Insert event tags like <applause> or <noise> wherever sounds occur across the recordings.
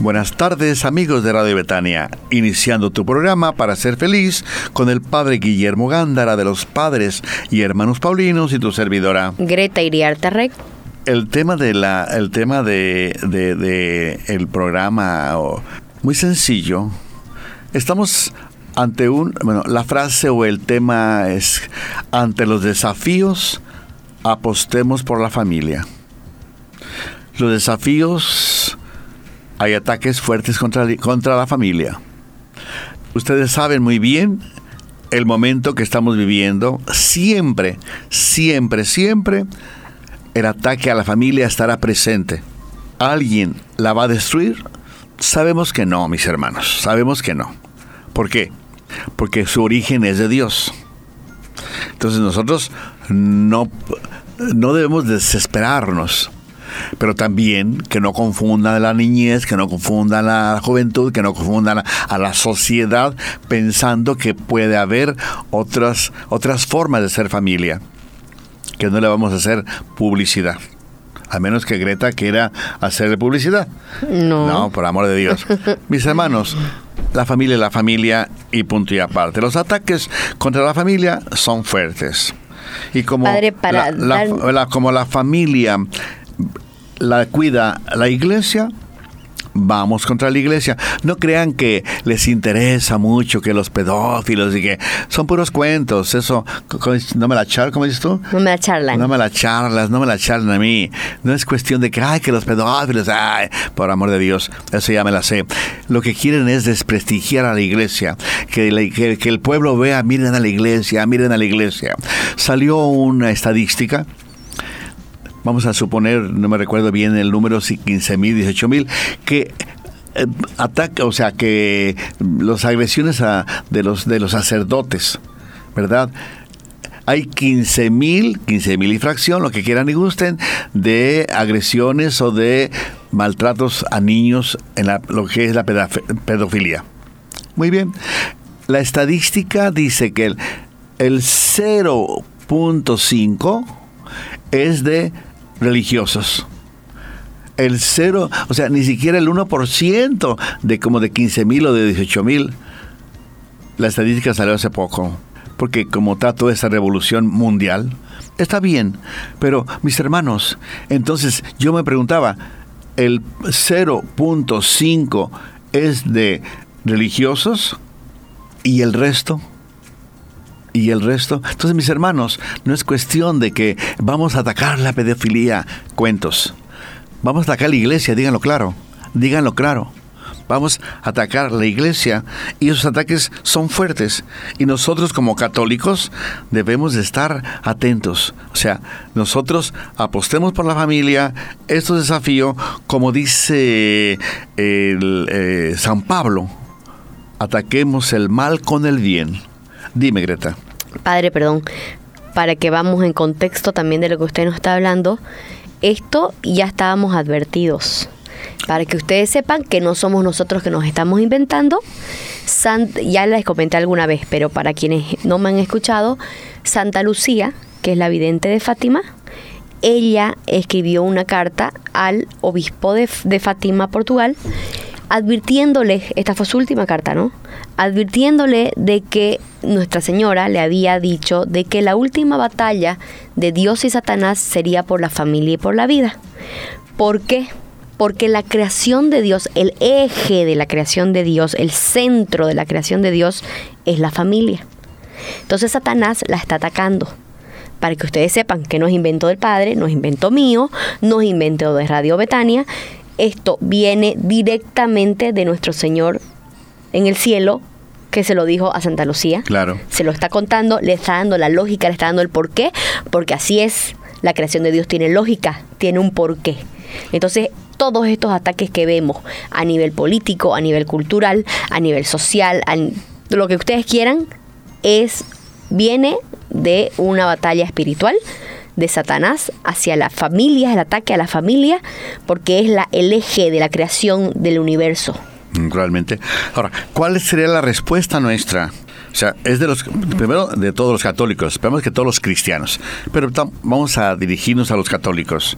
Buenas tardes amigos de Radio Betania, iniciando tu programa para ser feliz con el Padre Guillermo Gándara de los Padres y Hermanos Paulinos y tu servidora Greta Iriarte Rec. El tema de la, el tema de, de, el programa muy sencillo. Estamos ante un, bueno, la frase o el tema es ante los desafíos apostemos por la familia. Los desafíos hay ataques fuertes contra, contra la familia. Ustedes saben muy bien el momento que estamos viviendo. Siempre, siempre, siempre el ataque a la familia estará presente. ¿Alguien la va a destruir? Sabemos que no, mis hermanos. Sabemos que no. ¿Por qué? Porque su origen es de Dios. Entonces nosotros no, no debemos desesperarnos pero también que no confundan la niñez, que no confundan la juventud, que no confundan a la sociedad pensando que puede haber otras, otras formas de ser familia, que no le vamos a hacer publicidad. A menos que Greta quiera hacerle publicidad. No. No, por amor de Dios. <laughs> Mis hermanos, la familia es la familia y punto y aparte. Los ataques contra la familia son fuertes. Y como, como la familia la cuida la iglesia, vamos contra la iglesia. No crean que les interesa mucho que los pedófilos y que son puros cuentos. Eso, no me la charlas, ¿cómo dices tú? No me la charlan. No me la charlas, no me la charlan a mí. No es cuestión de que, ay, que los pedófilos, ay, por amor de Dios, eso ya me la sé. Lo que quieren es desprestigiar a la iglesia, que, que, que el pueblo vea, miren a la iglesia, miren a la iglesia. Salió una estadística vamos a suponer, no me recuerdo bien el número, 15 mil, 18 mil, que eh, ataca, o sea, que las agresiones a, de, los, de los sacerdotes, ¿verdad? Hay 15 mil, 15 mil y fracción, lo que quieran y gusten, de agresiones o de maltratos a niños en lo que es la pedofilia. Muy bien. La estadística dice que el, el 0.5 es de religiosos. El cero, o sea, ni siquiera el 1% de como de 15 mil o de 18 mil. La estadística salió hace poco, porque como está toda esa revolución mundial, está bien, pero mis hermanos, entonces yo me preguntaba, el 0.5 es de religiosos y el resto y el resto. Entonces, mis hermanos, no es cuestión de que vamos a atacar la pedofilia, cuentos. Vamos a atacar la iglesia, díganlo claro, díganlo claro. Vamos a atacar la iglesia y esos ataques son fuertes. Y nosotros como católicos debemos de estar atentos. O sea, nosotros apostemos por la familia. Esto es desafío, como dice el, eh, San Pablo, ataquemos el mal con el bien. Dime, Greta. Padre, perdón, para que vamos en contexto también de lo que usted nos está hablando, esto ya estábamos advertidos. Para que ustedes sepan que no somos nosotros que nos estamos inventando. ya les comenté alguna vez, pero para quienes no me han escuchado, Santa Lucía, que es la vidente de Fátima, ella escribió una carta al obispo de, de Fátima, Portugal, advirtiéndole, esta fue su última carta, ¿no? Advirtiéndole de que Nuestra Señora le había dicho de que la última batalla de Dios y Satanás sería por la familia y por la vida. ¿Por qué? Porque la creación de Dios, el eje de la creación de Dios, el centro de la creación de Dios es la familia. Entonces Satanás la está atacando para que ustedes sepan que no es invento del Padre, no es invento mío, no es invento de Radio Betania, esto viene directamente de nuestro Señor en el cielo, que se lo dijo a Santa Lucía. Claro. Se lo está contando, le está dando la lógica, le está dando el porqué, porque así es. La creación de Dios tiene lógica, tiene un porqué. Entonces, todos estos ataques que vemos a nivel político, a nivel cultural, a nivel social, a lo que ustedes quieran, es viene de una batalla espiritual de Satanás hacia la familia, el ataque a la familia, porque es la, el eje de la creación del universo. Realmente. Ahora, ¿cuál sería la respuesta nuestra? O sea, es de los, primero de todos los católicos, esperamos que todos los cristianos, pero vamos a dirigirnos a los católicos.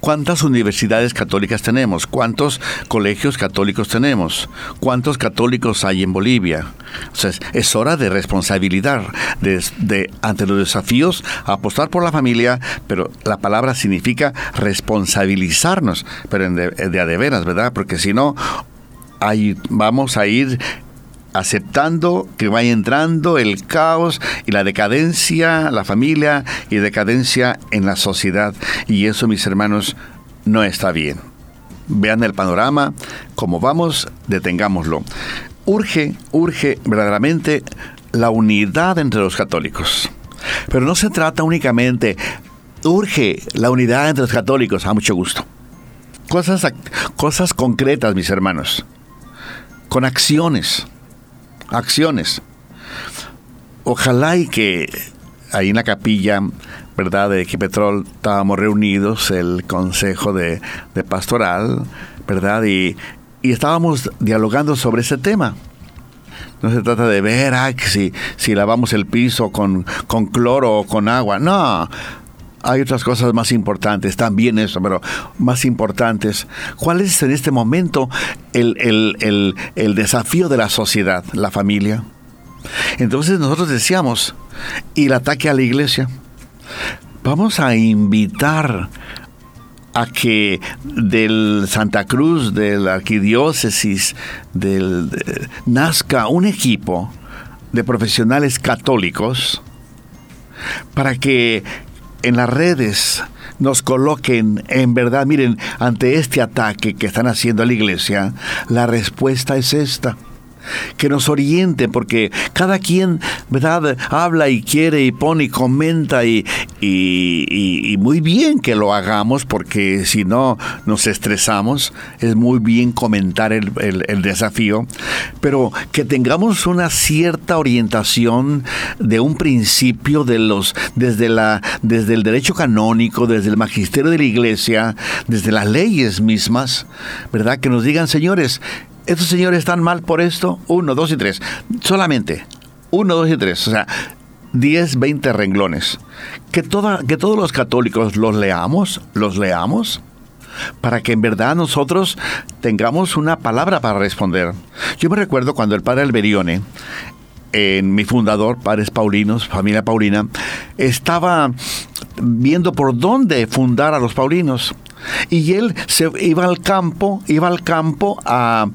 ¿Cuántas universidades católicas tenemos? ¿Cuántos colegios católicos tenemos? ¿Cuántos católicos hay en Bolivia? O sea, es hora de responsabilidad, de, ante los desafíos, apostar por la familia, pero la palabra significa responsabilizarnos, pero de, de a de veras, ¿verdad? Porque si no, ahí vamos a ir aceptando que vaya entrando el caos y la decadencia, la familia y decadencia en la sociedad. Y eso, mis hermanos, no está bien. Vean el panorama, como vamos, detengámoslo. Urge, urge verdaderamente la unidad entre los católicos. Pero no se trata únicamente, urge la unidad entre los católicos, a mucho gusto. Cosas, cosas concretas, mis hermanos, con acciones acciones. Ojalá y que ahí en la capilla, ¿verdad? De Equipetrol estábamos reunidos, el consejo de, pastoral, ¿verdad? Y, estábamos dialogando sobre ese tema. No se trata de ver ah, si, si lavamos el piso con, con cloro o con agua. No, hay otras cosas más importantes, también eso, pero más importantes. ¿Cuál es en este momento el, desafío de la sociedad, la familia? Entonces nosotros decíamos, y el ataque a la iglesia, vamos a invitar a que del Santa Cruz, de la arquidiócesis, del, nazca un equipo de profesionales católicos para que en las redes nos coloquen en verdad, miren, ante este ataque que están haciendo a la iglesia, la respuesta es esta que nos oriente, porque cada quien, ¿verdad?, habla y quiere y pone y comenta y, y, muy bien que lo hagamos, porque si no nos estresamos, es muy bien comentar el, el, desafío, pero que tengamos una cierta orientación de un principio de los, desde, la, desde el derecho canónico, desde el magisterio de la iglesia, desde las leyes mismas, ¿verdad?, que nos digan, señores, estos señores están mal por esto, uno, dos y tres, solamente, uno, dos y tres, o sea, diez, veinte renglones. Que, toda, que todos los católicos los leamos, los leamos, para que en verdad nosotros tengamos una palabra para responder. Yo me recuerdo cuando el padre Alberione, en mi fundador, Padres Paulinos, familia Paulina, estaba viendo por dónde fundar a los Paulinos. Y él se iba al campo, iba al campo a,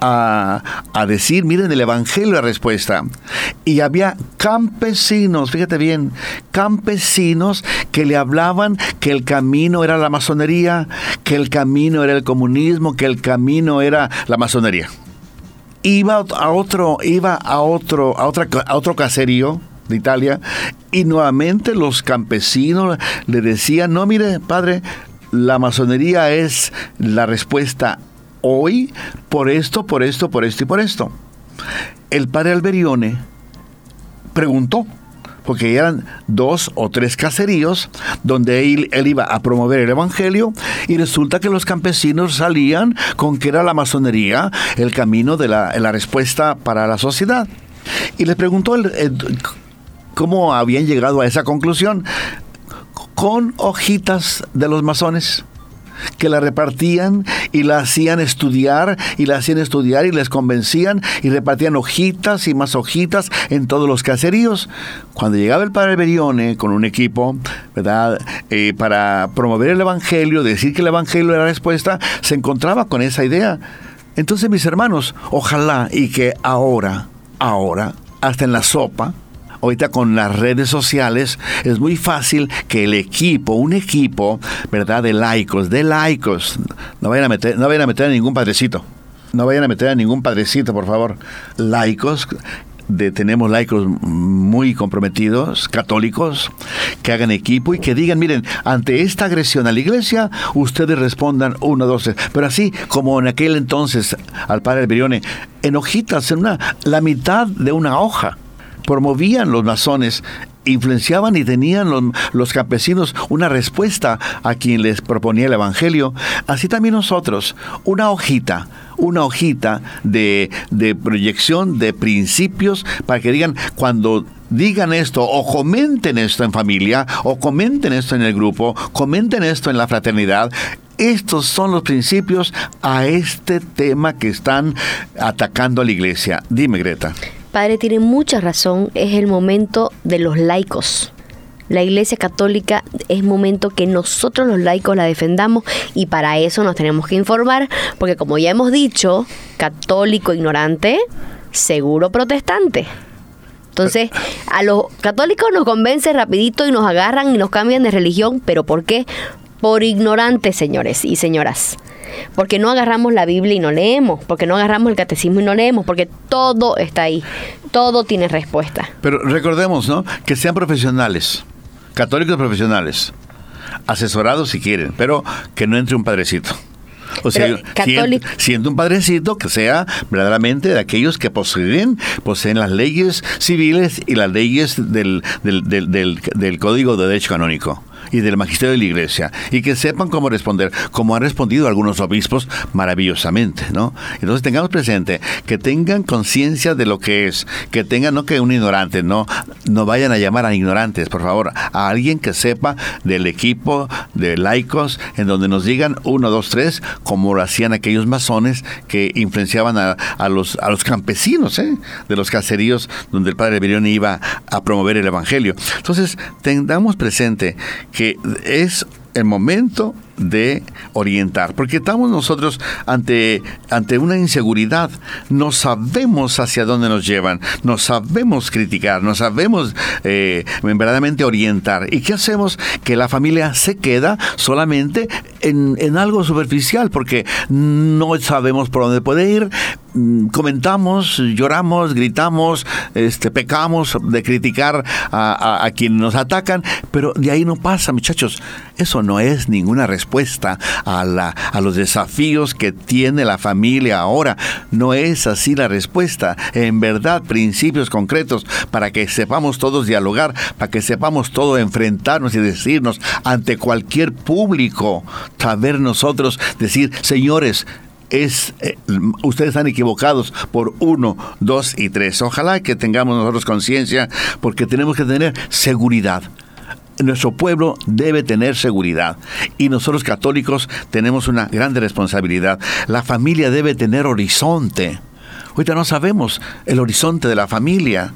a, decir, miren el Evangelio la respuesta. Y había campesinos, fíjate bien, campesinos que le hablaban que el camino era la masonería, que el camino era el comunismo, que el camino era la masonería. Iba a otro, iba a otro, a otra, a otro caserío de Italia y nuevamente los campesinos le decían, no, mire, padre, la masonería es la respuesta hoy por esto, por esto, por esto y por esto. El padre Alberione preguntó, porque eran dos o tres caseríos donde él, iba a promover el Evangelio y resulta que los campesinos salían con que era la masonería el camino de la, respuesta para la sociedad. Y le preguntó cómo habían llegado a esa conclusión con hojitas de los masones que la repartían y la hacían estudiar y la hacían estudiar y les convencían y repartían hojitas y más hojitas en todos los caseríos. Cuando llegaba el padre Berione con un equipo, ¿verdad? Eh, para promover el Evangelio, decir que el Evangelio era la respuesta, se encontraba con esa idea. Entonces, mis hermanos, ojalá y que ahora, ahora, hasta en la sopa, ahorita con las redes sociales es muy fácil que el equipo, un equipo, ¿verdad? De laicos, de laicos, no vayan a meter, no vayan a meter a ningún padrecito. No vayan a meter a ningún padrecito, por favor. Laicos de, tenemos laicos muy comprometidos, católicos, que hagan equipo y que digan, miren, ante esta agresión a la iglesia, ustedes respondan uno, dos, tres. Pero así como en aquel entonces al padre Alberione, en hojitas, en una, la mitad de una hoja promovían los masones influenciaban y tenían los, los, campesinos una respuesta a quien les proponía el Evangelio, así también nosotros, una hojita, una hojita de, de proyección de principios para que digan cuando digan esto o comenten esto en familia o comenten esto en el grupo, comenten esto en la fraternidad. Estos son los principios a este tema que están atacando a la iglesia. Dime, Greta. Padre, tiene mucha razón, es el momento de los laicos. La Iglesia Católica es momento que nosotros los laicos la defendamos y para eso nos tenemos que informar, porque como ya hemos dicho, católico ignorante, seguro protestante. Entonces, a los católicos nos convence rapidito y nos agarran y nos cambian de religión, pero ¿por qué? Por ignorantes, señores y señoras porque no agarramos la Biblia y no leemos, porque no agarramos el catecismo y no leemos, porque todo está ahí, todo tiene respuesta. Pero recordemos, ¿no? Que sean profesionales, católicos profesionales, asesorados si quieren, pero que no entre un padrecito. O sea, siendo, un padrecito que sea verdaderamente de aquellos que poseen, poseen las leyes civiles y las leyes del, del, del, del Código de Derecho Canónico y del magisterio de la iglesia y que sepan cómo responder, como han respondido algunos obispos maravillosamente, ¿no? Entonces tengamos presente que tengan conciencia de lo que es, que tengan, no que un ignorante, no, no vayan a llamar a ignorantes, por favor, a alguien que sepa del equipo de laicos, en donde nos digan uno, dos, tres, como lo hacían aquellos masones que influenciaban a, a los, a los campesinos, ¿eh? de los caseríos donde el padre Birión iba a promover el evangelio. Entonces, tengamos presente que es el momento de orientar, porque estamos nosotros ante, ante una inseguridad, no sabemos hacia dónde nos llevan, no sabemos criticar, no sabemos eh, verdaderamente orientar. ¿Y qué hacemos? Que la familia se queda solamente en, en algo superficial, porque no sabemos por dónde puede ir, mm, comentamos, lloramos, gritamos, este, pecamos de criticar a, a, quienes nos atacan, pero de ahí no pasa, muchachos. Eso no es ninguna respuesta respuesta a, la, a los desafíos que tiene la familia ahora. No es así la respuesta. En verdad, principios concretos para que sepamos todos dialogar, para que sepamos todos enfrentarnos y decirnos ante cualquier público, saber nosotros decir, señores, es eh, ustedes están equivocados por uno, dos y tres. Ojalá que tengamos nosotros conciencia porque tenemos que tener seguridad nuestro pueblo debe tener seguridad y nosotros católicos tenemos una grande responsabilidad. La familia debe tener horizonte. Ahorita no sabemos el horizonte de la familia.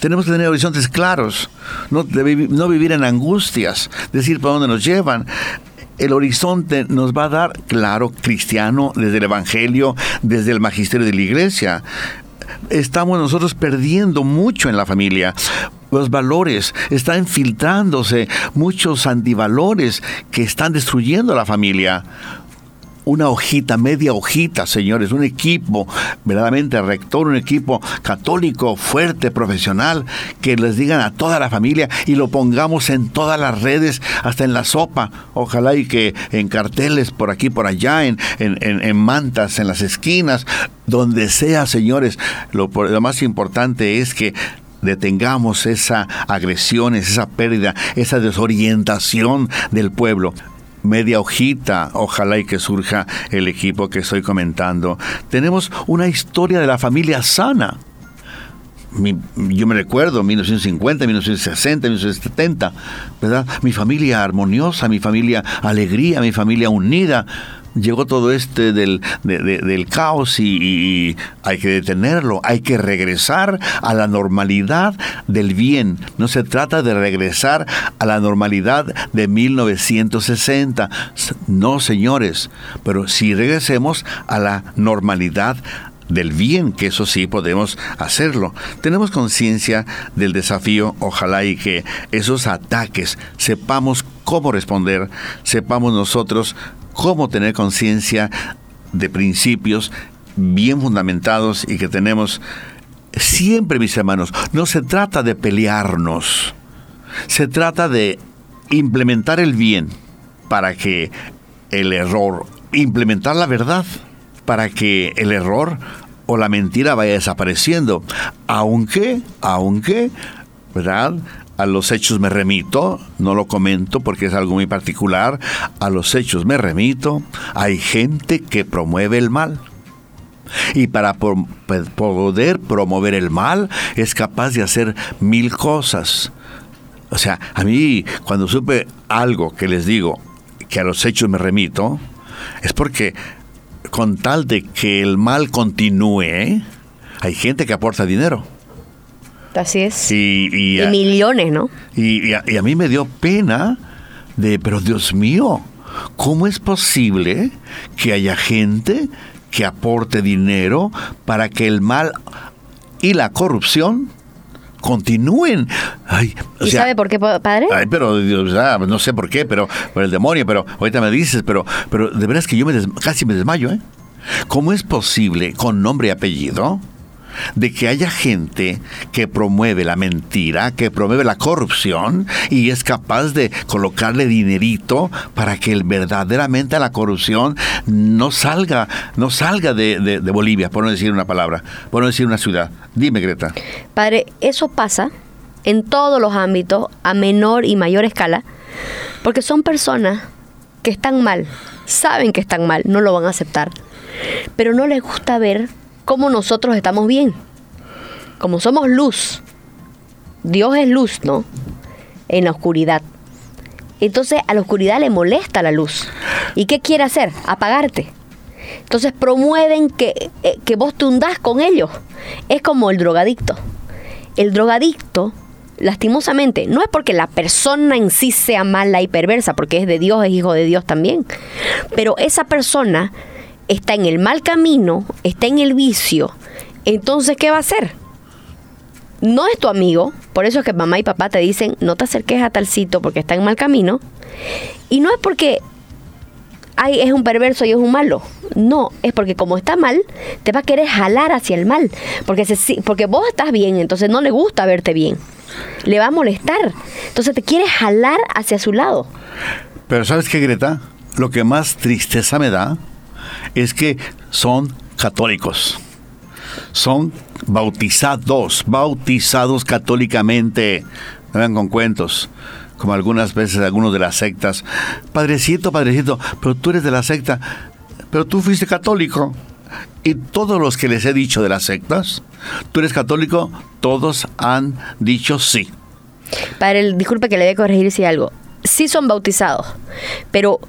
Tenemos que tener horizontes claros, no, vivir en angustias, decir por dónde nos llevan el horizonte nos va a dar, claro, cristiano, desde el Evangelio, desde el magisterio de la iglesia. Estamos nosotros perdiendo mucho en la familia los valores, están infiltrándose muchos antivalores que están destruyendo la familia. Una hojita, media hojita, señores, un equipo verdaderamente rector, un equipo católico, fuerte, profesional, que les digan a toda la familia y lo pongamos en todas las redes, hasta en la sopa, ojalá y que en carteles por aquí, por allá, en, en, mantas, en las esquinas, donde sea, señores, lo, lo más importante es que detengamos esa agresión, esa pérdida, esa desorientación del pueblo media hojita, ojalá y que surja el equipo que estoy comentando. Tenemos una historia de la familia sana. yo me recuerdo, 1950, 1960, 1970, ¿verdad? Mi familia armoniosa, mi familia alegría, mi familia unida llegó todo este del, del caos y, hay que detenerlo, hay que regresar a la normalidad del bien. No se trata de regresar a la normalidad de 1960. No, señores, pero si regresemos a la normalidad del bien, que eso sí podemos hacerlo. Tenemos conciencia del desafío, ojalá y que esos ataques sepamos cómo responder, sepamos nosotros cómo tener conciencia de principios bien fundamentados y que tenemos siempre, mis hermanos, no se trata de pelearnos, se trata de implementar el bien para que el error, implementar la verdad para que el error o la mentira vaya desapareciendo. Aunque, aunque, ¿verdad? A los hechos me remito, no lo comento porque es algo muy particular, a los hechos me remito, hay gente que promueve el mal. Y para poder promover el mal es capaz de hacer mil cosas. O sea, a mí cuando supe algo que les digo, que a los hechos me remito, es porque con tal de que el mal continúe, hay gente que aporta dinero. Así es. Y, millones, ¿no? Y, a, y, a, mí me dio pena de, pero Dios mío, ¿cómo es posible que haya gente que aporte dinero para que el mal y la corrupción continúen. Ay, ¿Y sabe por qué, padre? Ay, pero no sé por qué, pero por el demonio, pero ahorita me dices, pero, pero de veras que yo me casi me desmayo, ¿eh? ¿Cómo es posible, con nombre y apellido, de que haya gente que promueve la mentira, que promueve la corrupción y es capaz de colocarle dinerito para que verdaderamente la corrupción no salga, no salga de, Bolivia, por no decir una palabra, por no decir una ciudad. Dime, Greta. Padre, eso pasa en todos los ámbitos, a menor y mayor escala, porque son personas que están mal, saben que están mal, no lo van a aceptar, pero no les gusta ver como nosotros estamos bien. Como somos luz, Dios es luz, ¿no? En la oscuridad. Entonces a la oscuridad le molesta la luz. ¿Y qué quiere hacer? Apagarte. Entonces promueven que, eh, que vos te hundas con ellos. Es como el drogadicto. El drogadicto, lastimosamente, no es porque la persona en sí sea mala y perversa, porque es de Dios, es hijo de Dios también. Pero esa persona está en el mal camino, está en el vicio, entonces ¿qué va a hacer? No es tu amigo, por eso es que mamá y papá te dicen no te acerques a tal sitio porque está en mal camino. Y no es porque ay, es un perverso y es un malo. No, es porque como está mal, te va a querer jalar hacia el mal. Porque, se, porque vos estás bien, entonces no le gusta verte bien. Le va a molestar. Entonces te quiere jalar hacia su lado. Pero ¿sabes qué, Greta? Lo que más tristeza me da es que son católicos. Son bautizados, bautizados católicamente. No vengan con cuentos como algunas veces algunos de las sectas. Padrecito, padrecito, pero tú eres de la secta, pero tú fuiste católico. Y todos los que les he dicho de las sectas, tú eres católico, todos han dicho sí. Padre, disculpe que le voy a corregir si algo. Sí son bautizados, pero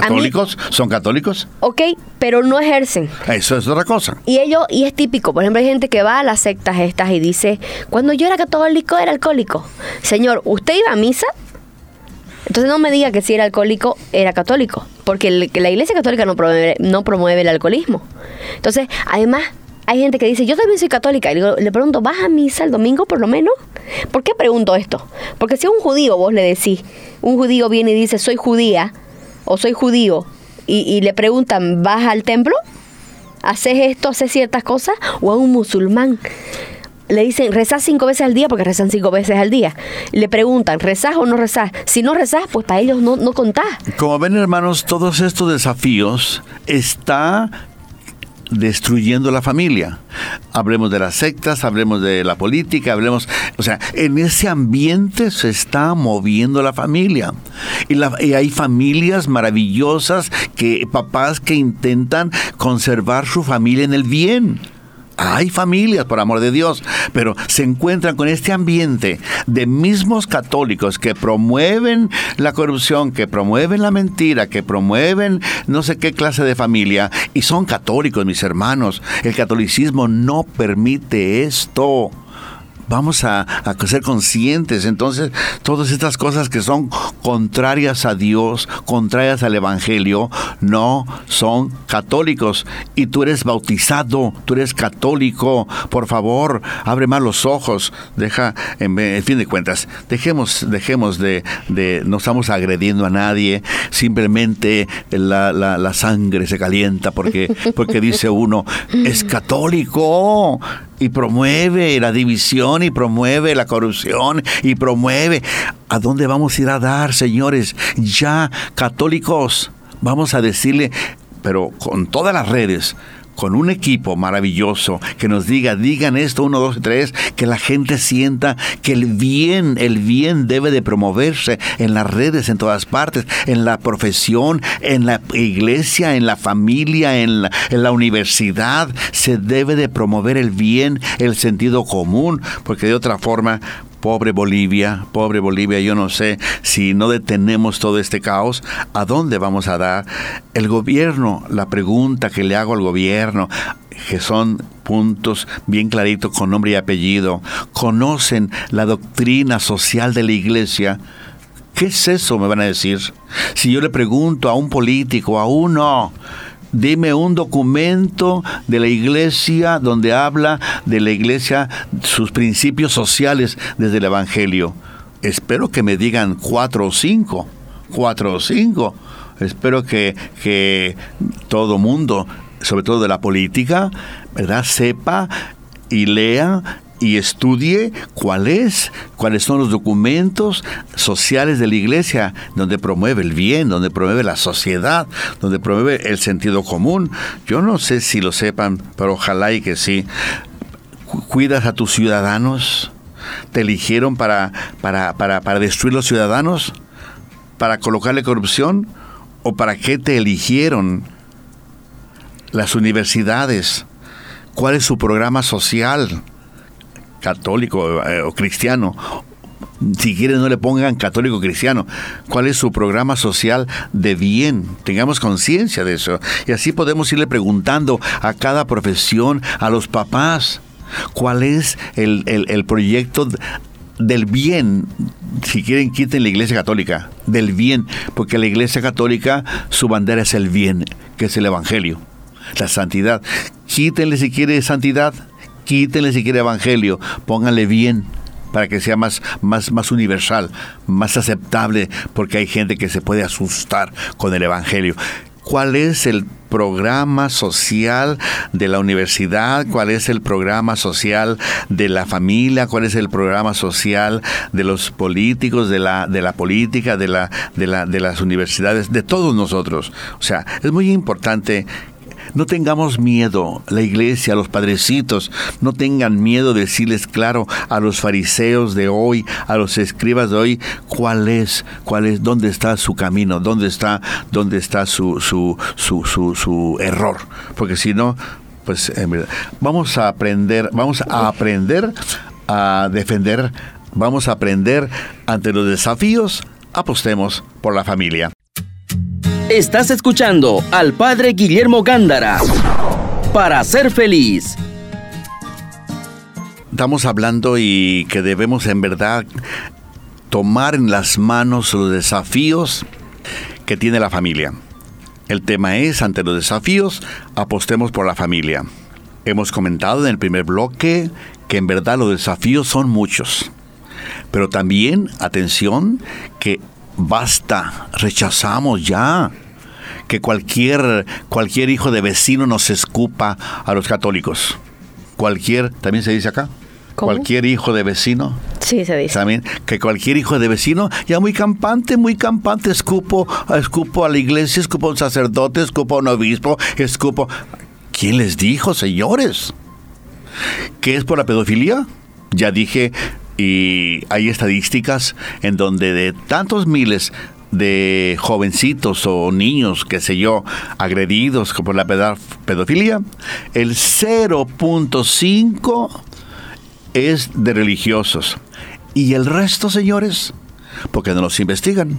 ¿Católicos? ¿Son católicos? Ok, pero no ejercen. Eso es otra cosa. Y ellos, y es típico, por ejemplo, hay gente que va a las sectas estas y dice, cuando yo era católico era alcohólico. Señor, ¿usted iba a misa? Entonces no me diga que si era alcohólico, era católico, porque la Iglesia Católica no promueve, no promueve el alcoholismo. Entonces, además, hay gente que dice, yo también soy católica. Y le, pregunto, ¿vas a misa el domingo por lo menos? ¿Por qué pregunto esto? Porque si a un judío vos le decís, un judío viene y dice, soy judía, o soy judío y, le preguntan, ¿vas al templo? ¿Haces esto, haces ciertas cosas? O a un musulmán le dicen, rezás cinco veces al día porque rezan cinco veces al día. Le preguntan, ¿rezás o no rezás? Si no rezás, pues para ellos no, no contás. Como ven, hermanos, todos estos desafíos está destruyendo la familia. Hablemos de las sectas, hablemos de la política, hablemos, o sea, en ese ambiente se está moviendo la familia. Y, y hay familias maravillosas que papás que intentan conservar su familia en el bien. Hay familias, por amor de Dios, pero se encuentran con este ambiente de mismos católicos que promueven la corrupción, que promueven la mentira, que promueven no sé qué clase de familia, y son católicos, mis hermanos. El catolicismo no permite esto vamos a, ser conscientes. Entonces, todas estas cosas que son contrarias a Dios, contrarias al Evangelio, no son católicos. Y tú eres bautizado, tú eres católico. Por favor, abre más los ojos. Deja, en, fin de cuentas, dejemos, dejemos de, de, no estamos agrediendo a nadie. Simplemente la, la sangre se calienta porque, porque dice uno, es católico y promueve la división y promueve la corrupción y promueve. ¿A dónde vamos a ir a dar, señores? Ya, católicos, vamos a decirle, pero con todas las redes, con un equipo maravilloso que nos diga, digan esto, uno, dos, tres, que la gente sienta que el bien, el bien debe de promoverse en las redes, en todas partes, en la profesión, en la iglesia, en la familia, en la, en la universidad, se debe de promover el bien, el sentido común, porque de otra forma pobre Bolivia, pobre Bolivia, yo no sé si no detenemos todo este caos, ¿a dónde vamos a dar? El gobierno, la pregunta que le hago al gobierno, que son puntos bien claritos con nombre y apellido, conocen la doctrina social de la iglesia, ¿Qué es eso? Me van a decir. Si yo le pregunto a un político, a uno, dime un documento de la iglesia donde habla de la iglesia, sus principios sociales desde el Evangelio. Espero que me digan cuatro o cinco, cuatro o cinco. Espero que, que todo mundo, sobre todo de la política, ¿verdad? sepa y lea y estudie cuál es, cuáles son los documentos sociales de la iglesia, donde promueve el bien, donde promueve la sociedad, donde promueve el sentido común. Yo no sé si lo sepan, pero ojalá y que sí. ¿Cuidas a tus ciudadanos? ¿Te eligieron para, para, para, para destruir los ciudadanos? ¿Para colocarle corrupción? ¿O para qué te eligieron? Las universidades. ¿Cuál es su programa social? Católico eh, o cristiano. Si quieren no le pongan católico cristiano. ¿Cuál es su programa social de bien? Tengamos conciencia de eso. Y así podemos irle preguntando a cada profesión, a los papás, cuál es el, el proyecto del bien, si quieren quiten la iglesia católica, del bien, porque la iglesia católica su bandera es el bien, que es el evangelio, la santidad. Quítenle si quiere santidad, quítenle si quiere evangelio, pónganle bien para que sea más, más, más universal, más aceptable, porque hay gente que se puede asustar con el evangelio. ¿Cuál es el programa social de la universidad? ¿Cuál es el programa social de la familia? ¿Cuál es el programa social de los políticos, de la, de la política, de, la, de, la, de las universidades, de todos nosotros? O sea, es muy importante no tengamos miedo, la iglesia, los padrecitos, no tengan miedo de decirles claro a los fariseos de hoy, a los escribas de hoy, cuál es, cuál es, dónde está su camino, dónde está, dónde está su, su, su, su, su error. Porque si no, pues vamos a aprender, vamos a aprender a defender, vamos a aprender ante los desafíos, apostemos por la familia. Estás escuchando al Padre Guillermo Gándara para ser feliz. Estamos hablando y que debemos en verdad tomar en las manos los desafíos que tiene la familia. El tema es, ante los desafíos, apostemos por la familia. Hemos comentado en el primer bloque que en verdad los desafíos son muchos. Pero también, atención, que basta, rechazamos ya que cualquier, cualquier hijo de vecino nos escupa a los católicos. Cualquier, también se dice acá, cualquier hijo de vecino. Sí, se dice. También, que cualquier hijo de vecino, ya muy campante, muy campante, escupo, escupo a la iglesia, escupo a un sacerdote, escupo a un obispo, escupo. ¿Quién les dijo, señores? ¿Qué es por la pedofilia? Ya dije, y hay estadísticas en donde de tantos miles de jovencitos o niños, qué sé yo, agredidos por la pedofilia, el 0.5 es de religiosos. Y el resto, señores, porque no los investigan.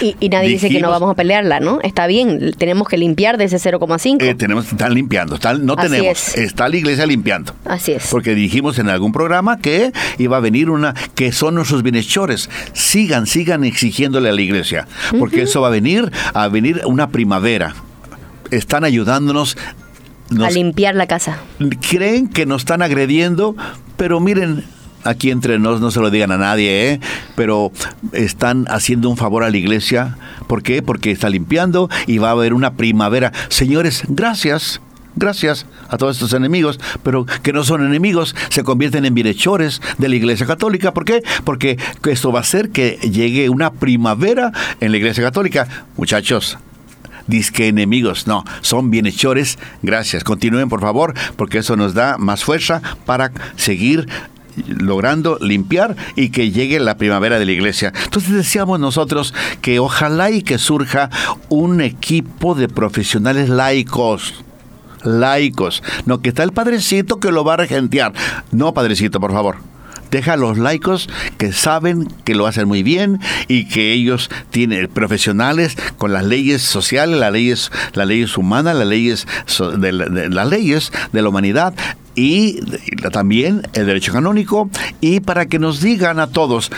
Y, nadie dice que no vamos a pelearla, ¿no? Está bien, tenemos que limpiar de ese 0,5. Eh, tenemos, están limpiando, no tenemos, está la iglesia limpiando. Así es. Porque dijimos en algún programa que iba a venir una, que son nuestros bienhechores. Sigan, sigan exigiéndole a la iglesia, porque eso va a venir, a venir una primavera. Están ayudándonos a limpiar la casa. Creen que nos están agrediendo, pero miren, aquí entre nos, no se lo digan a nadie, ¿eh? pero están haciendo un favor a la iglesia. ¿Por qué? Porque está limpiando y va a haber una primavera. Señores, gracias. Gracias a todos estos enemigos, pero que no son enemigos, se convierten en bienhechores de la Iglesia Católica. ¿Por qué? Porque esto va a hacer que llegue una primavera en la Iglesia Católica. Muchachos, disque enemigos. No, son bienhechores. Gracias. Continúen, por favor, porque eso nos da más fuerza para seguir logrando limpiar y que llegue la primavera de la iglesia. Entonces decíamos nosotros que ojalá y que surja un equipo de profesionales laicos laicos. No, que está el padrecito que lo va a regentear. No, padrecito, por favor. Deja a los laicos que saben que lo hacen muy bien y que ellos tienen profesionales con las leyes sociales, las leyes, las leyes humanas, las leyes de, las leyes de la humanidad y también el derecho canónico. Y para que nos digan a todos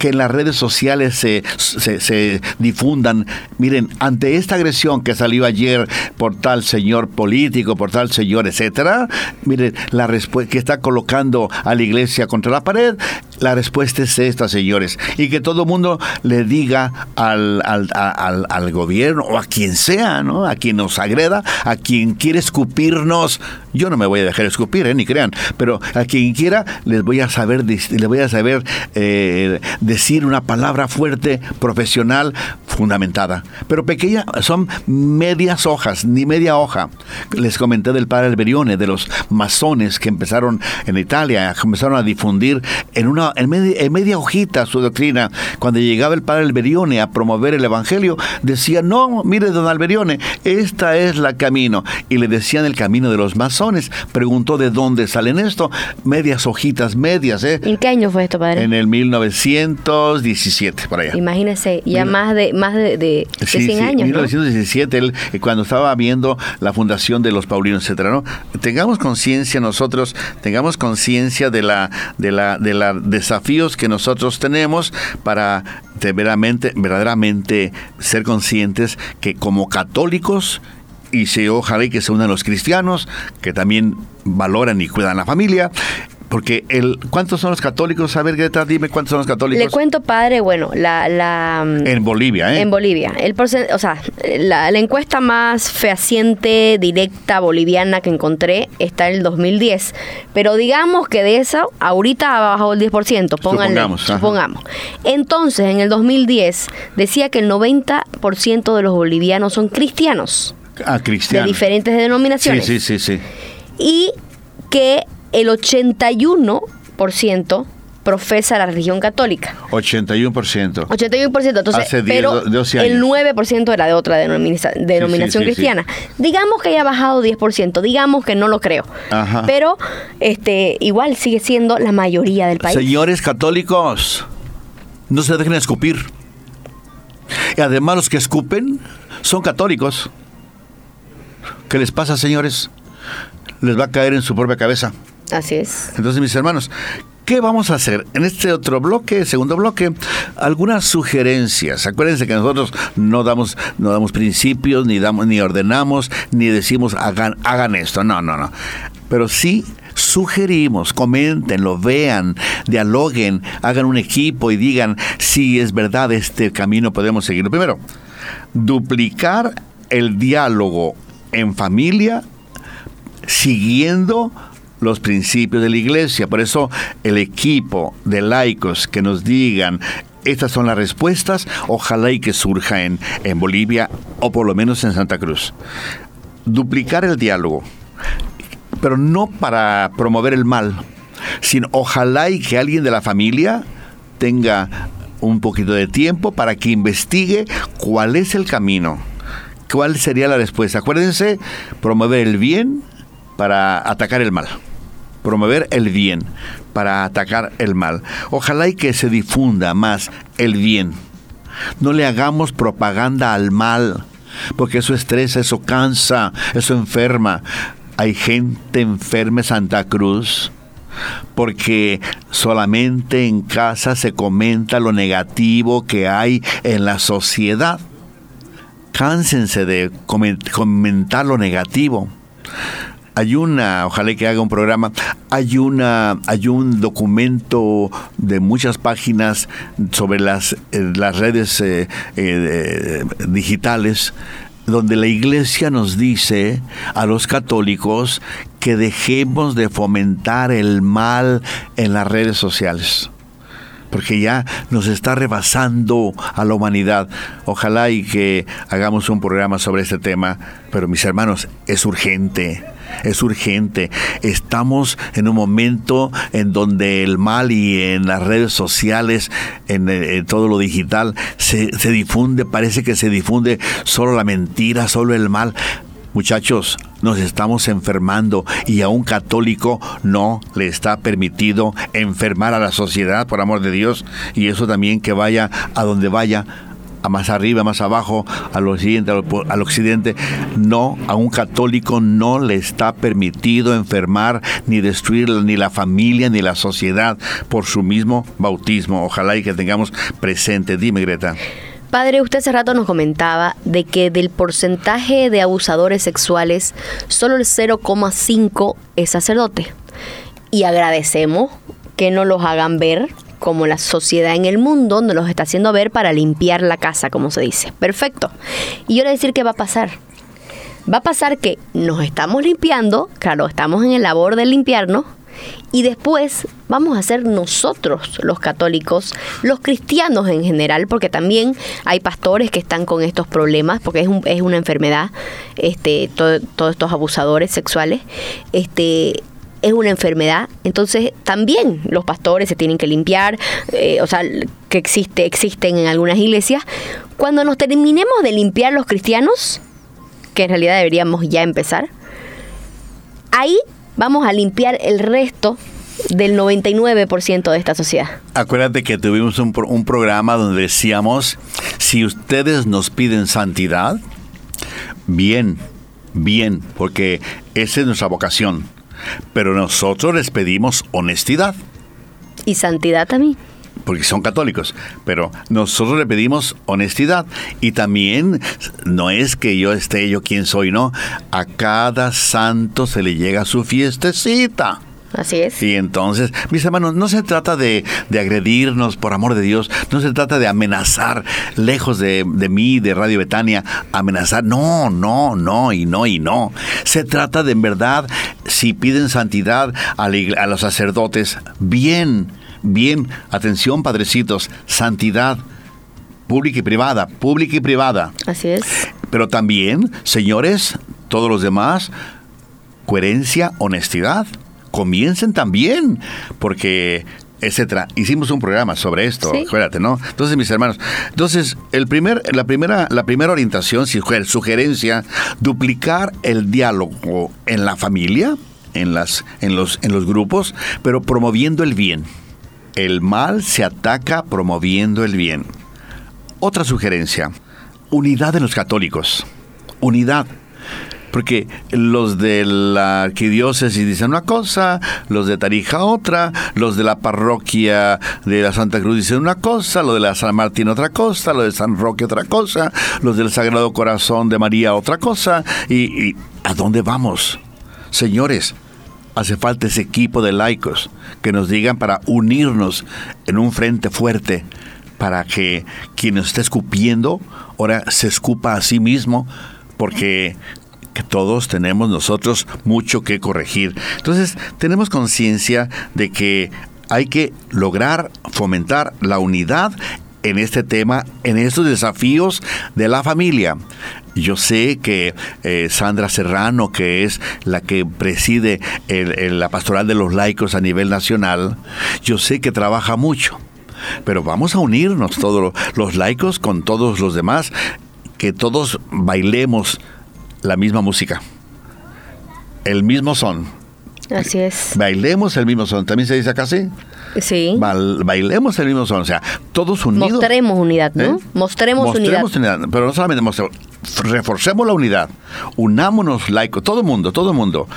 que en las redes sociales se, se, difundan. Miren, ante esta agresión que salió ayer por tal señor político, por tal señor, etcétera, miren, la respuesta que está colocando a la iglesia contra la pared, la respuesta es esta, señores. Y que todo el mundo le diga al, al, al, al, gobierno o a quien sea, ¿no? A quien nos agreda, a quien quiere escupirnos. Yo no me voy a dejar escupir, ¿eh? ni crean. Pero a quien quiera, les voy a saber, les voy a saber eh, decir una palabra fuerte, profesional, fundamentada. Pero pequeña, son medias hojas, ni media hoja. Les comenté del padre Alberione, de los masones que empezaron en Italia, empezaron a difundir en una en media, hojita su doctrina. Cuando llegaba el padre Alberione a promover el evangelio, decía, no, mire, don Alberione, esta es la camino. Y le decían el camino de los masones. Preguntó de dónde salen esto. Medias hojitas, medias, ¿eh? ¿En qué año fue esto, padre? En el 1900 1917, por allá. Imagínese, ya más de más de, de, sí, 100 sí, años. 1917, él, eh, cuando estaba viendo la fundación de los Paulinos, etcétera, ¿no? Tengamos conciencia nosotros, tengamos conciencia de la, de la, de la desafíos que nosotros tenemos para verdaderamente, verdaderamente ser conscientes que como católicos y se ojalá que se unan los cristianos que también valoran y cuidan la familia porque el, ¿cuántos son los católicos? A ver, Greta, dime cuántos son los católicos. Le cuento, padre, bueno, la... la mm, en Bolivia, ¿eh? En Bolivia. El o sea, la, encuesta más fehaciente, directa, boliviana que encontré está en el 2010. Pero digamos que de eso, ahorita ha bajado el 10%, pónganle. Supongamos. supongamos. Entonces, en el 2010 decía que el 90% de los bolivianos son cristianos. Ah, cristianos. De diferentes denominaciones. Sí, sí, sí, sí. Y que el 81% profesa la religión católica. 81%. 81%. Entonces, pero el 9% era de otra denominación cristiana. Digamos que haya bajado 10%, digamos que no lo creo. Pero este igual sigue siendo la mayoría del país. Señores católicos, no se dejen escupir. Y además los que escupen son católicos. ¿Qué les pasa, señores? Les va a caer en su propia cabeza. Así es. Entonces, mis hermanos, ¿Qué vamos a hacer? En este otro bloque, segundo bloque, algunas sugerencias. Acuérdense que nosotros no damos, no damos principios, ni damos, ni ordenamos, ni decimos hagan, hagan esto. No, no, no. Pero sí sugerimos, lo vean, dialoguen, hagan un equipo y digan si es verdad este camino podemos seguirlo. Primero, duplicar el diálogo en familia siguiendo los principios de la iglesia. Por eso el equipo de laicos que nos digan estas son las respuestas, ojalá y que surja en, en Bolivia o por lo menos en Santa Cruz. Duplicar el diálogo, pero no para promover el mal, sino ojalá y que alguien de la familia tenga un poquito de tiempo para que investigue cuál es el camino, cuál sería la respuesta. Acuérdense, promover el bien para atacar el mal promover el bien para atacar el mal. Ojalá y que se difunda más el bien. No le hagamos propaganda al mal, porque eso estresa, eso cansa, eso enferma. Hay gente enferma en Santa Cruz porque solamente en casa se comenta lo negativo que hay en la sociedad. Cánsense de comentar lo negativo hay una, ojalá que haga un programa, hay una, hay un documento de muchas páginas sobre las, eh, las redes eh, eh, digitales donde la iglesia nos dice a los católicos que dejemos de fomentar el mal en las redes sociales. Porque ya nos está rebasando a la humanidad. Ojalá y que hagamos un programa sobre este tema, pero mis hermanos, es urgente. Es urgente. Estamos en un momento en donde el mal y en las redes sociales, en, todo lo digital, se, se difunde, parece que se difunde solo la mentira, solo el mal. Muchachos, nos estamos enfermando y a un católico no le está permitido enfermar a la sociedad, por amor de Dios, y eso también que vaya a donde vaya, a más arriba, más abajo, al occidente, al, occidente, no, a un católico no le está permitido enfermar ni destruir ni la familia ni la sociedad por su mismo bautismo. Ojalá y que tengamos presente. Dime, Greta. Padre, usted hace rato nos comentaba de que del porcentaje de abusadores sexuales, solo el 0,5 es sacerdote. Y agradecemos que no los hagan ver como la sociedad en el mundo nos los está haciendo ver para limpiar la casa, como se dice. Perfecto. Y yo le decir qué va a pasar. Va a pasar que nos estamos limpiando, claro, estamos en el labor de limpiarnos, y después vamos a ser nosotros los católicos, los cristianos en general, porque también hay pastores que están con estos problemas, porque es, es una enfermedad, este, todos estos abusadores sexuales, este, es una enfermedad, entonces también los pastores se tienen que limpiar, eh, o sea, que existe, existen en algunas iglesias. Cuando nos terminemos de limpiar los cristianos, que en realidad deberíamos ya empezar, ahí vamos a limpiar el resto del 99% de esta sociedad. Acuérdate que tuvimos un, un, programa donde decíamos, si ustedes nos piden santidad, bien, bien, porque esa es nuestra vocación. Pero nosotros les pedimos honestidad. Y santidad también porque son católicos, pero nosotros le pedimos honestidad y también no es que yo esté yo quien soy, no, a cada santo se le llega su fiestecita. Así es. Y entonces, mis hermanos, no se trata de, agredirnos, por amor de Dios, no se trata de amenazar, lejos de, de, mí, de Radio Betania, amenazar, no, no, no, y no, y no. Se trata de, en verdad, si piden santidad a, a los sacerdotes, bien, Bien, atención padrecitos, santidad pública y privada, pública y privada. Así es. Pero también, señores, todos los demás, coherencia, honestidad. Comiencen también, porque etcétera. Hicimos un programa sobre esto, acuérdate, ¿no? Entonces, mis hermanos, entonces, el primer, la primera, la primera orientación, sugerencia, duplicar el diálogo en la familia, en las, en los, en los grupos, pero promoviendo el bien. El mal se ataca promoviendo el bien. Otra sugerencia, unidad de los católicos. Unidad. Porque los de la arquidiócesis dicen una cosa, los de Tarija otra, los de la parroquia de la Santa Cruz dicen una cosa, los de la San Martín otra cosa, los de San Roque otra cosa, los del Sagrado Corazón de María otra cosa. ¿Y, y a dónde vamos? Señores, hace falta ese equipo de laicos que nos digan para unirnos en un frente fuerte para que quien nos esté escupiendo ahora se escupa a sí mismo porque todos tenemos nosotros mucho que corregir. Entonces tenemos conciencia de que hay que lograr fomentar la unidad en este tema, en estos desafíos de la familia. Yo sé que eh, Sandra Serrano, que es la que preside la pastoral de los laicos a nivel nacional, yo sé que trabaja mucho. Pero vamos a unirnos todos los laicos con todos los demás, que todos bailemos la misma música, el mismo son. Así es. Bailemos el mismo son. ¿También se dice acá así? Sí. bailemos el mismo son, o sea, todos unidos. Mostremos unidad, ¿no? ¿Eh? Mostremos, Mostremos unidad. Pero no solamente mostremos, reforcemos la unidad, unámonos laicos, todo el mundo, todo el mundo,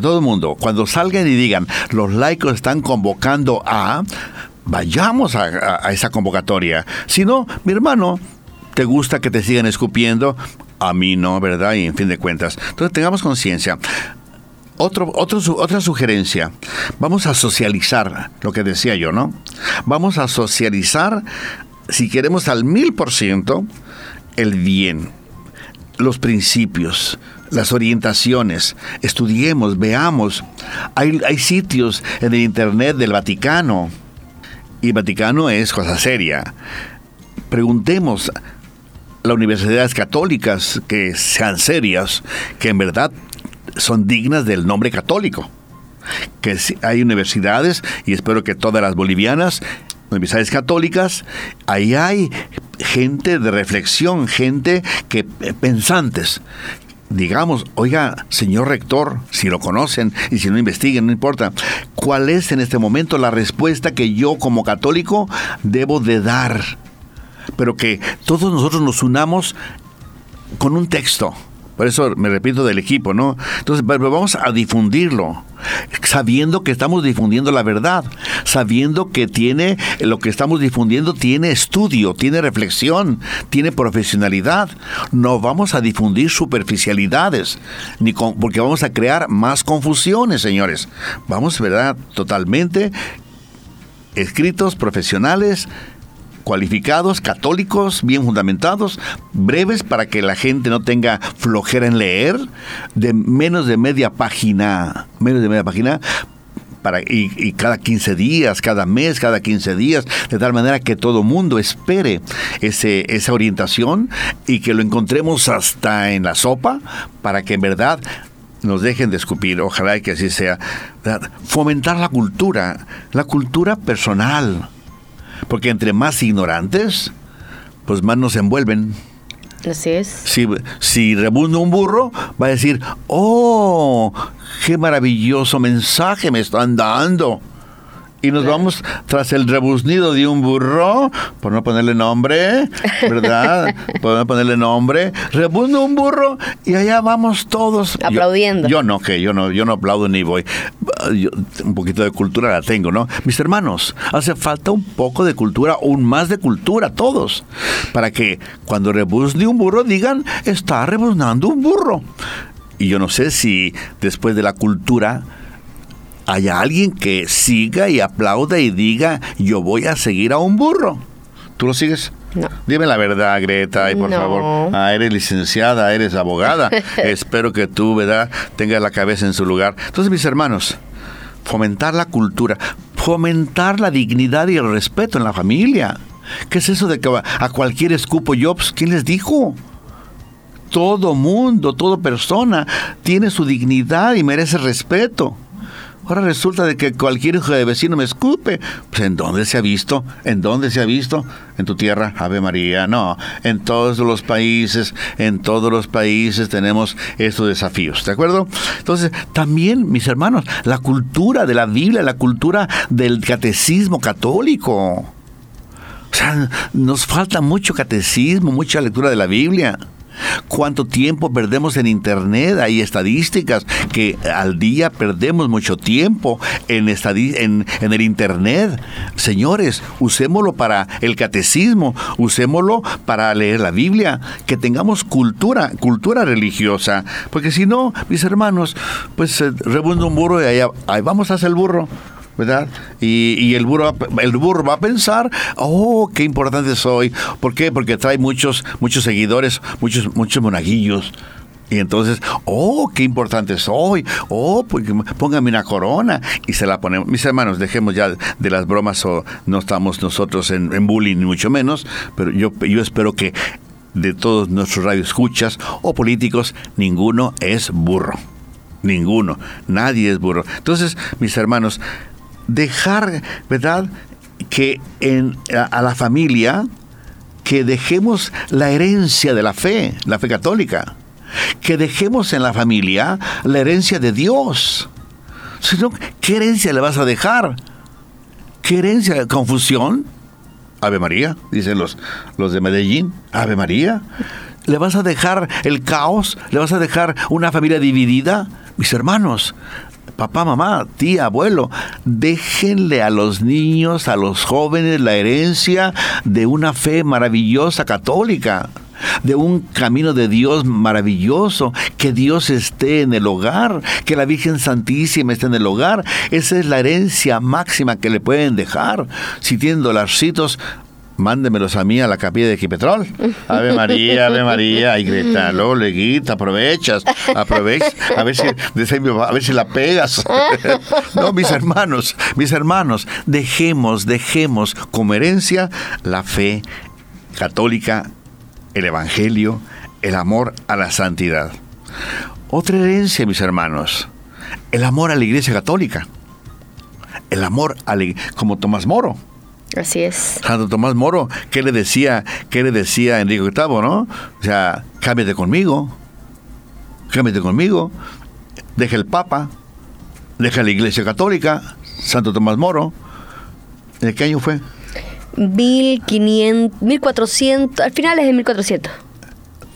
todo el mundo. Cuando salgan y digan, los laicos están convocando a, vayamos a, a esa convocatoria. Si no, mi hermano, ¿te gusta que te sigan escupiendo? A mí no, ¿verdad? Y en fin de cuentas. Entonces tengamos conciencia. Otro, otra sugerencia, vamos a socializar, lo que decía yo, ¿no? Vamos a socializar, si queremos al mil por ciento, el bien, los principios, las orientaciones, estudiemos, veamos. Hay, hay sitios en el Internet del Vaticano y Vaticano es cosa seria. Preguntemos las universidades católicas que sean serias, que en verdad son dignas del nombre católico. Que hay universidades, y espero que todas las bolivianas, universidades católicas, ahí hay gente de reflexión, gente que eh, pensantes, digamos, oiga, señor rector, si lo conocen y si no investiguen, no importa, ¿cuál es en este momento la respuesta que yo como católico debo de dar? Pero que todos nosotros nos unamos con un texto por eso me repito del equipo, ¿no? Entonces, vamos a difundirlo, sabiendo que estamos difundiendo la verdad, sabiendo que tiene, lo que estamos difundiendo tiene estudio, tiene reflexión, tiene profesionalidad. No vamos a difundir superficialidades, ni porque vamos a crear más confusiones, señores. Vamos, ¿verdad? Totalmente escritos profesionales cualificados, católicos, bien fundamentados, breves para que la gente no tenga flojera en leer, de menos de media página, menos de media página, para, y, cada 15 días, cada mes, cada 15 días, de tal manera que todo mundo espere ese, esa orientación y que lo encontremos hasta en la sopa para que en verdad nos dejen de escupir, ojalá que así sea. Fomentar la cultura, la cultura personal porque entre más ignorantes, pues más nos envuelven. Así es. Si, si rebunda un burro, va a decir, oh, qué maravilloso mensaje me están dando y nos vamos tras el rebuznido de un burro, por no ponerle nombre, ¿verdad? <laughs> por no ponerle nombre, rebuzno un burro y allá vamos todos aplaudiendo. Yo, no, que yo no, yo no aplaudo ni voy. un poquito de cultura la tengo, ¿no? Mis hermanos, hace falta un poco de cultura, un más de cultura, todos, para que cuando rebuzne un burro digan está rebuznando un burro. Y yo no sé si después de la cultura haya alguien que siga y aplauda y diga, yo voy a seguir a un burro. ¿Tú lo sigues? No. Dime la verdad, Greta, y por favor. Ah, eres licenciada, eres abogada. <laughs> Espero que tú, ¿verdad?, tengas la cabeza en su lugar. Entonces, mis hermanos, fomentar la cultura, fomentar la dignidad y el respeto en la familia. ¿Qué es eso de que a cualquier escupo Jobs? ¿Quién les dijo? Todo mundo, toda persona tiene su dignidad y merece respeto. Ahora resulta de que cualquier hijo de vecino me escupe. Pues ¿en dónde se ha visto? ¿En dónde se ha visto? En tu tierra, Ave María. No, en todos los países, en todos los países tenemos estos desafíos, ¿de acuerdo? Entonces, también, mis hermanos, la cultura de la Biblia, la cultura del catecismo católico. O sea, nos falta mucho catecismo, mucha lectura de la Biblia cuánto tiempo perdemos en Internet. Hay estadísticas que al día perdemos mucho tiempo en, en, en el Internet. Señores, usémoslo para el catecismo, usémoslo para leer la Biblia, que tengamos cultura, cultura religiosa. Porque si no, mis hermanos, pues eh, rebunda un burro y ahí, ahí vamos hacer el burro. ¿Verdad? Y, el, burro, el burro va a pensar, oh, qué importante soy. ¿Por qué? Porque trae muchos, muchos seguidores, muchos, muchos monaguillos. Y entonces, oh, qué importante soy. Oh, pues póngame una corona. Y se la ponemos. Mis hermanos, dejemos ya de las bromas o no estamos nosotros en, bullying, ni mucho menos. Pero yo, yo espero que de todos nuestros radioescuchas o políticos, ninguno es burro. Ninguno. Nadie es burro. Entonces, mis hermanos, dejar, ¿verdad? Que en, a, la familia, que dejemos la herencia de la fe, la fe católica, que dejemos en la familia la herencia de Dios. Sino, ¿qué herencia le vas a dejar? ¿Qué herencia? ¿Confusión? Ave María, dicen los, los de Medellín. Ave María. ¿Le vas a dejar el caos? ¿Le vas a dejar una familia dividida? Mis hermanos, papá, mamá, tía, abuelo, déjenle a los niños, a los jóvenes la herencia de una fe maravillosa católica de un camino de Dios maravilloso, que Dios esté en el hogar, que la Virgen Santísima esté en el hogar. Esa es la herencia máxima que le pueden dejar. Si tienen dolarcitos, mándemelos a mí a la capilla de Quipetrol. Ave María, Ave María, y grita, luego le grita, aprovechas, aprovechas, a ver si, a ver la pegas. <laughs> no, mis hermanos, mis hermanos, dejemos, dejemos como herencia la fe católica, el Evangelio, el amor a la santidad. Otra herencia, mis hermanos, el amor a la Iglesia Católica. El amor a la, como Tomás Moro. Así es. Santo Tomás Moro, ¿qué le decía, qué le decía Enrique VIII, no? O sea, cámbiate conmigo, cámbiate conmigo, deja el Papa, deja la Iglesia Católica, Santo Tomás Moro. ¿En qué año fue? 1500, 1400, al final es de 1400.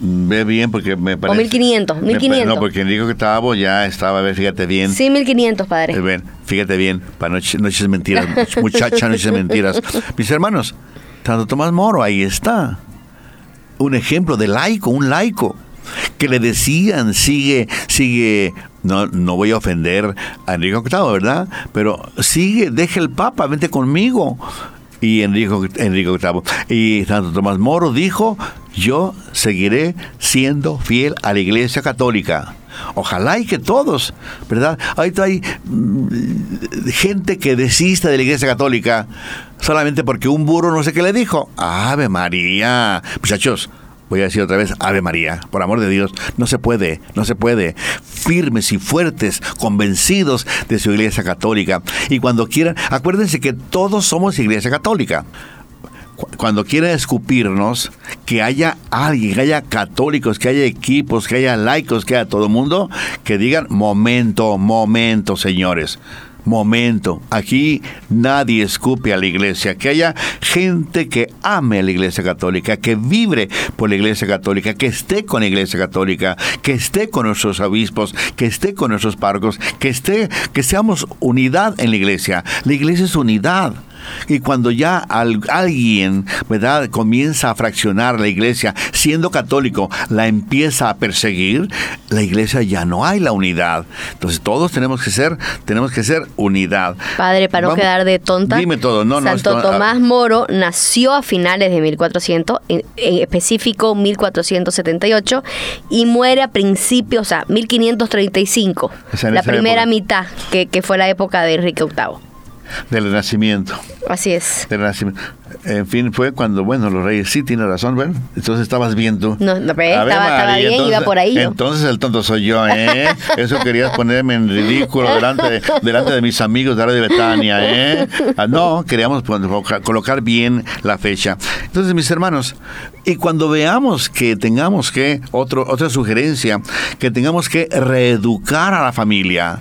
Ve bien porque me parece... O 1500, 1500. no, porque Enrique VIII ya estaba, a ver, fíjate bien. Sí, 1500, padre. Ven, fíjate bien, para noches, noches mentiras, muchacha, noches mentiras. <laughs> Mis hermanos, Santo Tomás Moro, ahí está. Un ejemplo de laico, un laico, que le decían, sigue, sigue, no, no voy a ofender a Enrique VIII, ¿verdad? Pero sigue, deja el Papa, vente conmigo y Enrique, Enrique VIII. Y Santo Tomás Moro dijo, yo seguiré siendo fiel a la Iglesia Católica. Ojalá y que todos, ¿verdad? Ahorita hay mm, gente que desista de la Iglesia Católica solamente porque un burro no sé qué le dijo. Ave María. Muchachos, voy a decir otra vez, Ave María, por amor de Dios, no se puede, no se puede. Firmes y fuertes, convencidos de su iglesia católica. Y cuando quieran, acuérdense que todos somos iglesia católica cuando quieran escupirnos, que haya alguien, que haya católicos, que haya equipos, que haya laicos, que haya todo el mundo, que digan, momento, momento, señores momento. Aquí nadie escupe a la iglesia. Que haya gente que ame a la iglesia católica, que vibre por la iglesia católica, que esté con la iglesia católica, que esté con nuestros obispos, que esté con nuestros párrocos, que esté, que seamos unidad en la iglesia. La iglesia es unidad. Y cuando ya alguien, ¿verdad?, comienza a fraccionar la iglesia, siendo católico, la empieza a perseguir, la iglesia ya no hay la unidad. Entonces todos tenemos que ser, tenemos que ser unidad. Padre, para no quedar de tonta. Dime todo, no, Santo Tomás Moro nació a finales de 1400, en, específico 1478, y muere a principios, o sea, 1535, la primera mitad, que, que fue la época de Enrique VIII del Renacimiento. Así es. Del Renacimiento. En fin, fue cuando, bueno, los reyes, sí, tiene razón, bueno, entonces estabas viendo. No, no estaba, estaba, bien, iba por ahí. Entonces el tonto soy yo, ¿eh? Eso querías ponerme en ridículo delante de, delante de mis amigos de la de Betania, ¿eh? Ah, no, queríamos colocar bien la fecha. Entonces, mis hermanos, y cuando veamos que tengamos que, otro, otra sugerencia, que tengamos que reeducar a la familia,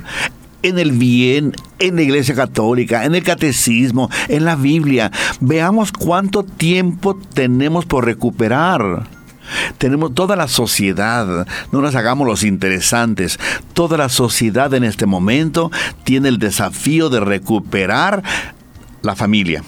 en el bien, en la Iglesia Católica, en el Catecismo, en la Biblia. Veamos cuánto tiempo tenemos por recuperar. Tenemos toda la sociedad, no nos hagamos los interesantes, toda la sociedad en este momento tiene el desafío de recuperar la familia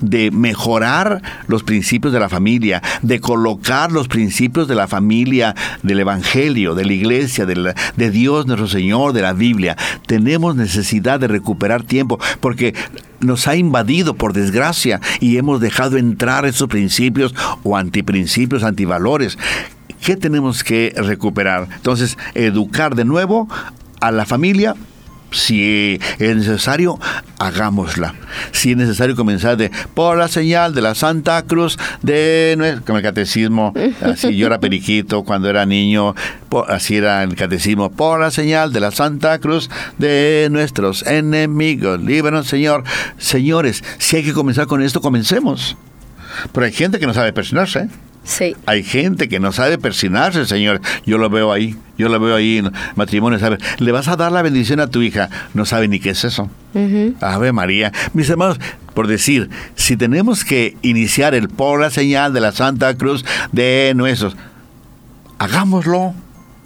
de mejorar los principios de la familia, de colocar los principios de la familia, del Evangelio, de la iglesia, de, Dios nuestro Señor, de la Biblia. Tenemos necesidad de recuperar tiempo porque nos ha invadido por desgracia y hemos dejado entrar esos principios o antiprincipios, antivalores. ¿Qué tenemos que recuperar? Entonces, educar de nuevo a la familia si es necesario, hagámosla. Si es necesario comenzar de por la señal de la Santa Cruz de nuestro el catecismo, así yo era periquito cuando era niño, así era el catecismo, por la señal de la Santa Cruz de nuestros enemigos. Líbranos, Señor. Señores, si hay que comenzar con esto, comencemos. Pero hay gente que no sabe personarse. Sí. Hay gente que no sabe persinarse, Señor. Yo lo veo ahí. Yo lo veo ahí en matrimonio. Le vas a dar la bendición a tu hija. No sabe ni qué es eso. Ave María. Mis hermanos, por decir, si tenemos que iniciar el por la señal de la Santa Cruz de nuestros, hagámoslo.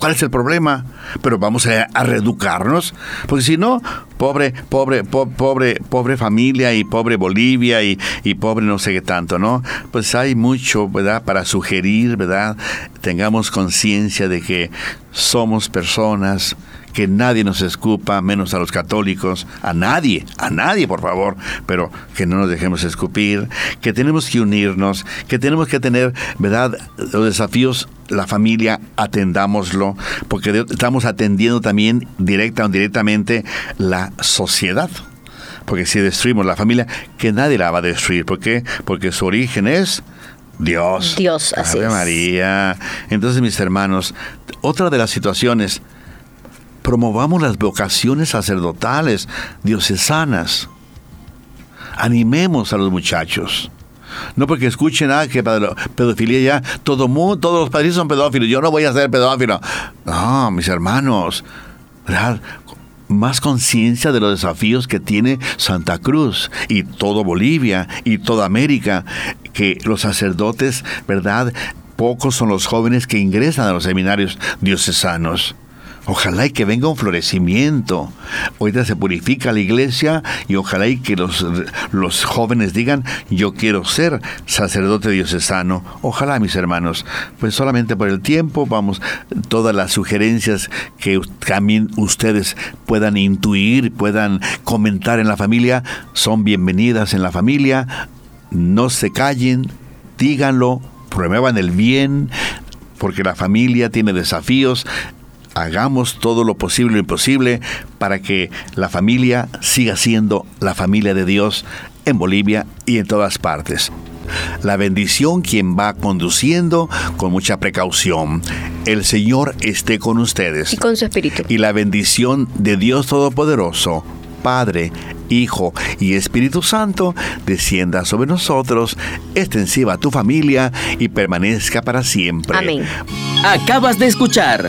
¿Cuál es el problema? Pero vamos a, reeducarnos, porque si no, pobre, pobre, pobre, pobre familia y pobre Bolivia y, y, pobre no sé qué tanto, ¿no? Pues hay mucho, ¿verdad? Para sugerir, ¿verdad? Tengamos conciencia de que somos personas que nadie nos escupa, menos a los católicos, a nadie, a nadie, por favor, pero que no nos dejemos escupir, que tenemos que unirnos, que tenemos que tener, ¿verdad?, los desafíos la familia atendámoslo, porque estamos atendiendo también directa o indirectamente la sociedad. Porque si destruimos la familia, que nadie la va a destruir. ¿Por qué? Porque su origen es Dios. Dios, así Ave María. Entonces, mis hermanos, otra de las situaciones, promovamos las vocaciones sacerdotales, diocesanas. Animemos a los muchachos. No porque escuchen, ah, que pedofilia ya, todo mundo, todos los padres son pedófilos, yo no voy a ser pedófilo. No, mis hermanos, más conciencia de los desafíos que tiene Santa Cruz y todo Bolivia y toda América, que los sacerdotes, ¿verdad? Pocos son los jóvenes que ingresan a los seminarios diocesanos. Ojalá y que venga un florecimiento. Ahorita se purifica la iglesia y ojalá y que los, los jóvenes digan, yo quiero ser sacerdote diocesano. Ojalá, mis hermanos. Pues solamente por el tiempo, vamos, todas las sugerencias que también ustedes puedan intuir, puedan comentar en la familia, son bienvenidas en la familia. No se callen, díganlo, prueban el bien, porque la familia tiene desafíos hagamos todo lo posible y imposible para que la familia siga siendo la familia de Dios en Bolivia y en todas partes. La bendición quien va conduciendo con mucha precaución. El Señor esté con ustedes. Y con su espíritu. Y la bendición de Dios Todopoderoso, Padre, Hijo y Espíritu Santo, descienda sobre nosotros, extensiva a tu familia y permanezca para siempre. Amén. Acabas de escuchar